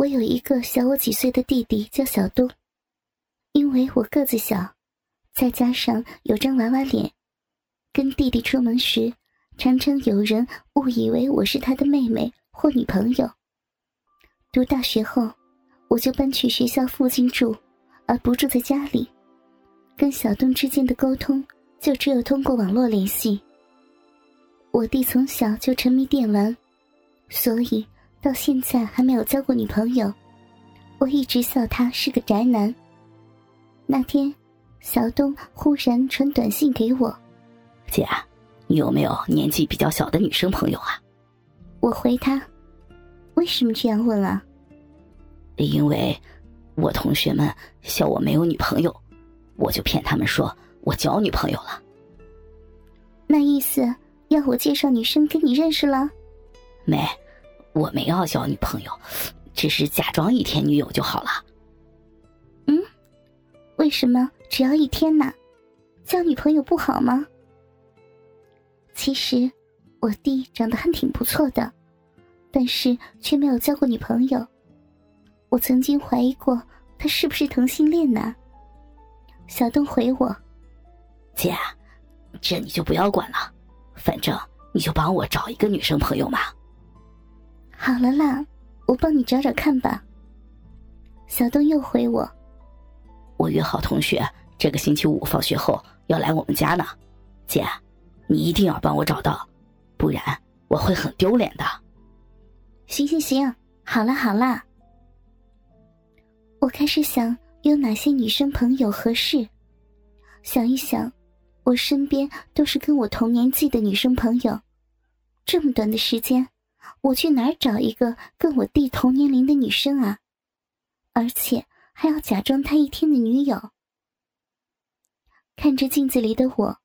我有一个小我几岁的弟弟，叫小东。因为我个子小，再加上有张娃娃脸，跟弟弟出门时，常常有人误以为我是他的妹妹或女朋友。读大学后，我就搬去学校附近住，而不住在家里。跟小东之间的沟通，就只有通过网络联系。我弟从小就沉迷电玩，所以。到现在还没有交过女朋友，我一直笑他是个宅男。那天，小东忽然传短信给我：“姐，你有没有年纪比较小的女生朋友啊？”我回他：“为什么这样问啊？”因为，我同学们笑我没有女朋友，我就骗他们说我交女朋友了。那意思要我介绍女生跟你认识了？没。我没要交女朋友，只是假装一天女友就好了。嗯，为什么只要一天呢？交女朋友不好吗？其实我弟长得还挺不错的，但是却没有交过女朋友。我曾经怀疑过他是不是同性恋呢。小东回我：“姐，这你就不要管了，反正你就帮我找一个女生朋友嘛。”好了啦，我帮你找找看吧。小东又回我：“我约好同学这个星期五放学后要来我们家呢，姐，你一定要帮我找到，不然我会很丢脸的。”行行行，好了好了。我开始想有哪些女生朋友合适，想一想，我身边都是跟我同年纪的女生朋友，这么短的时间。我去哪儿找一个跟我弟同年龄的女生啊？而且还要假装他一天的女友。看着镜子里的我，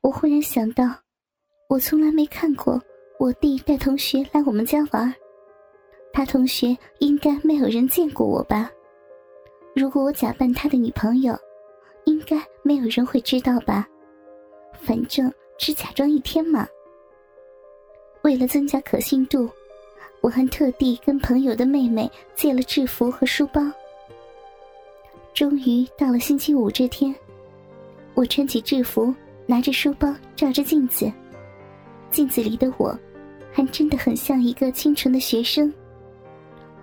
我忽然想到，我从来没看过我弟带同学来我们家玩他同学应该没有人见过我吧？如果我假扮他的女朋友，应该没有人会知道吧？反正只假装一天嘛。为了增加可信度，我还特地跟朋友的妹妹借了制服和书包。终于到了星期五这天，我穿起制服，拿着书包，照着镜子。镜子里的我，还真的很像一个清纯的学生。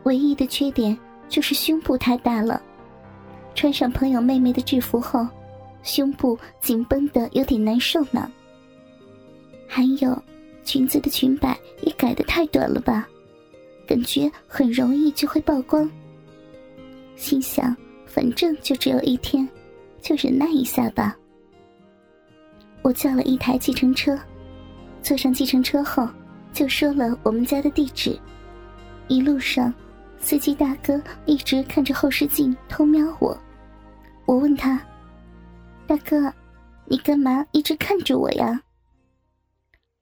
唯一的缺点就是胸部太大了。穿上朋友妹妹的制服后，胸部紧绷的有点难受呢。还有。裙子的裙摆也改的太短了吧，感觉很容易就会曝光。心想，反正就只有一天，就忍耐一下吧。我叫了一台计程车，坐上计程车后，就说了我们家的地址。一路上，司机大哥一直看着后视镜偷瞄我。我问他：“大哥，你干嘛一直看着我呀？”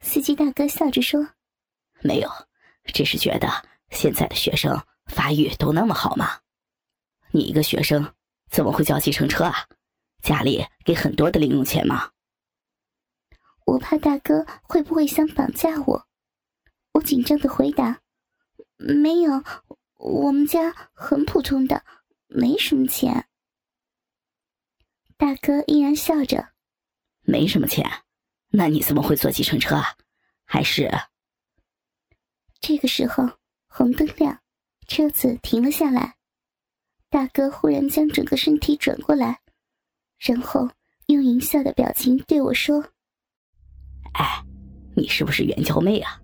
司机大哥笑着说：“没有，只是觉得现在的学生发育都那么好吗？你一个学生怎么会叫计程车啊？家里给很多的零用钱吗？”我怕大哥会不会想绑架我，我紧张的回答：“没有，我们家很普通的，没什么钱。”大哥依然笑着：“没什么钱。”那你怎么会坐计程车啊？还是这个时候红灯亮，车子停了下来。大哥忽然将整个身体转过来，然后用淫笑的表情对我说：“哎，你是不是援交妹啊？”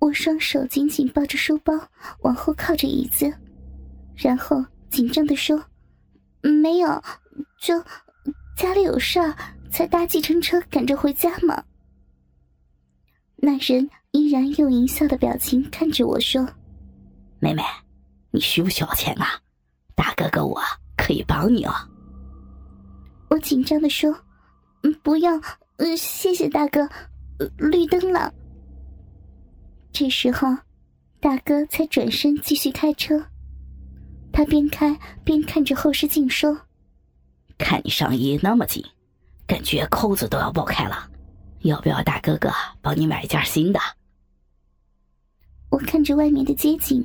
我双手紧紧抱着书包，往后靠着椅子，然后紧张的说：“没有，就家里有事儿。”才搭计程车赶着回家吗？那人依然用淫笑的表情看着我说：“妹妹，你需不需要钱啊？大哥哥我可以帮你哦。”我紧张的说：“嗯，不要，嗯，谢谢大哥。”绿灯了。这时候，大哥才转身继续开车。他边开边看着后视镜说：“看你上衣那么紧。”感觉扣子都要爆开了，要不要大哥哥帮你买一件新的？我看着外面的街景，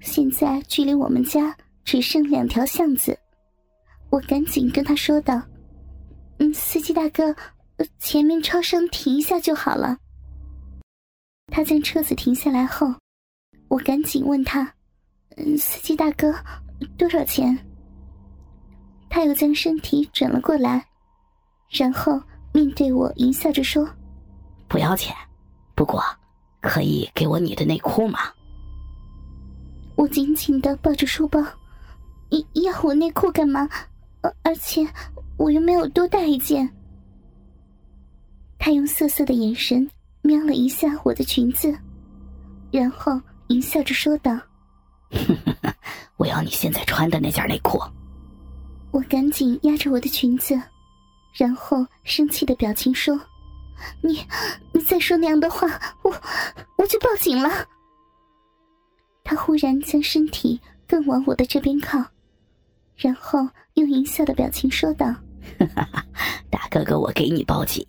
现在距离我们家只剩两条巷子，我赶紧跟他说道：“嗯，司机大哥，前面超声停一下就好了。”他将车子停下来后，我赶紧问他：“嗯，司机大哥，多少钱？”他又将身体转了过来，然后面对我淫笑着说：“不要钱，不过可以给我你的内裤吗？”我紧紧的抱着书包，要要我内裤干嘛？而而且我又没有多带一件。他用涩涩的眼神瞄了一下我的裙子，然后淫笑着说道：“ 我要你现在穿的那件内裤。”我赶紧压着我的裙子，然后生气的表情说：“你你再说那样的话，我我就报警了。”他忽然将身体更往我的这边靠，然后用淫笑的表情说道：“大哥哥，我给你报警，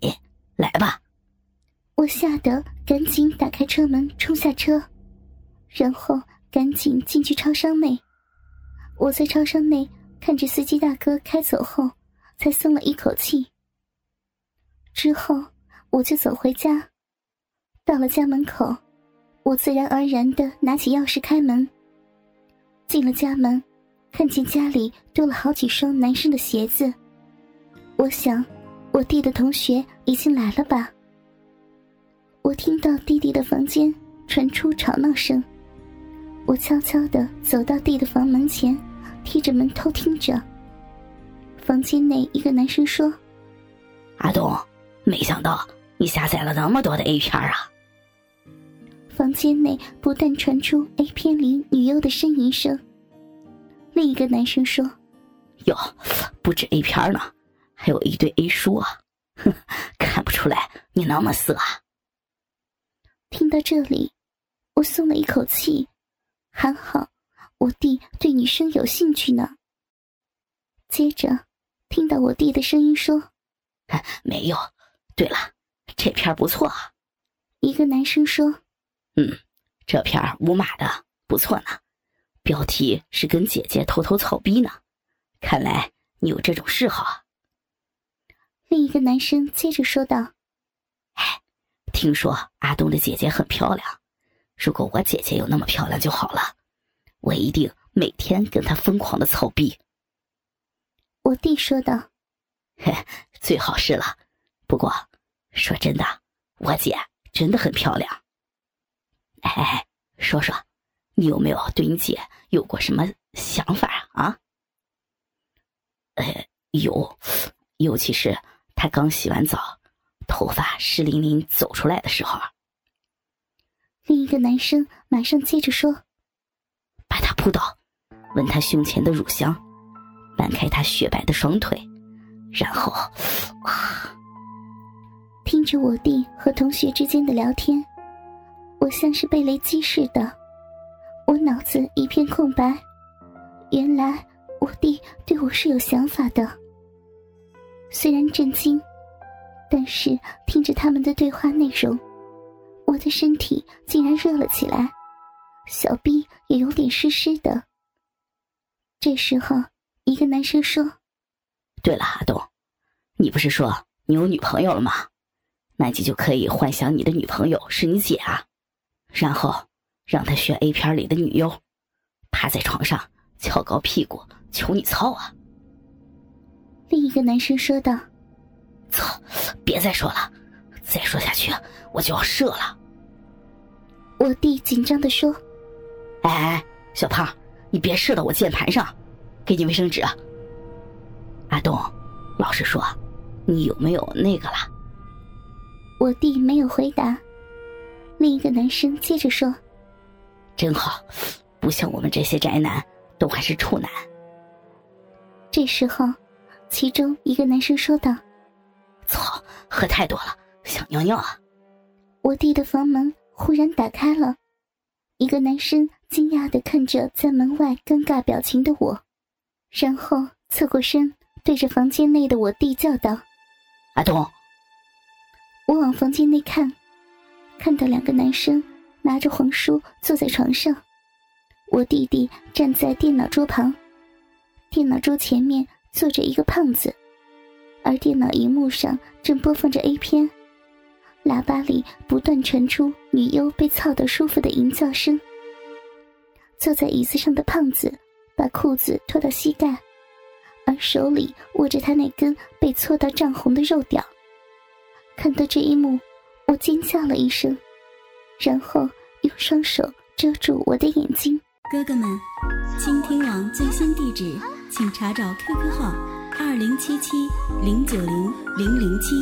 来吧。”我吓得赶紧打开车门冲下车，然后赶紧进去超商内。我在超商内看着司机大哥开走后，才松了一口气。之后我就走回家，到了家门口。我自然而然的拿起钥匙开门，进了家门，看见家里多了好几双男生的鞋子。我想，我弟的同学已经来了吧。我听到弟弟的房间传出吵闹声，我悄悄的走到弟的房门前，贴着门偷听着。房间内一个男生说：“阿东，没想到你下载了那么多的 A 片啊。”房间内不断传出 A 片里女优的呻吟声。另一个男生说：“哟，不止 A 片呢，还有一堆 A 书啊！哼，看不出来你那么色啊。”听到这里，我松了一口气，还好我弟对女生有兴趣呢。接着，听到我弟的声音说：“没有。对了，这片不错。”一个男生说。嗯，这片无码的不错呢，标题是跟姐姐偷偷草逼呢，看来你有这种嗜好啊。另一个男生接着说道：“哎，听说阿东的姐姐很漂亮，如果我姐姐有那么漂亮就好了，我一定每天跟她疯狂的草逼。”我弟说道：“嘿，最好是了，不过说真的，我姐真的很漂亮。”哎，说说，你有没有对你姐有过什么想法啊？啊？呃，有，尤其是她刚洗完澡，头发湿淋淋走出来的时候。另一个男生马上接着说：“把她扑倒，吻她胸前的乳香，掰开他雪白的双腿，然后，啊！”听着我弟和同学之间的聊天。我像是被雷击似的，我脑子一片空白。原来我弟对我是有想法的。虽然震惊，但是听着他们的对话内容，我的身体竟然热了起来，小臂也有点湿湿的。这时候，一个男生说：“对了，阿东，你不是说你有女朋友了吗？那你就可以幻想你的女朋友是你姐啊。”然后让他学 A 片里的女优，趴在床上翘高屁股求你操啊！另一个男生说道：“操，别再说了，再说下去我就要射了。”我弟紧张的说：“哎哎，小胖，你别射到我键盘上，给你卫生纸啊。”阿东，老实说，你有没有那个了？我弟没有回答。另一个男生接着说：“真好，不像我们这些宅男，都还是处男。”这时候，其中一个男生说道：“操，喝太多了，想尿尿啊！”我弟的房门忽然打开了，一个男生惊讶的看着在门外尴尬表情的我，然后侧过身对着房间内的我弟叫道：“阿东！”我往房间内看。看到两个男生拿着黄书坐在床上，我弟弟站在电脑桌旁，电脑桌前面坐着一个胖子，而电脑荧幕上正播放着 A 片，喇叭里不断传出女优被操得舒服的淫叫声。坐在椅子上的胖子把裤子脱到膝盖，而手里握着他那根被搓到涨红的肉屌。看到这一幕，我尖叫了一声，然后用双手遮住我的眼睛。哥哥们，倾听网最新地址，请查找 QQ 号二零七七零九零零零七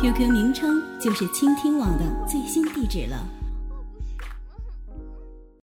，QQ 名称就是倾听网的最新地址了。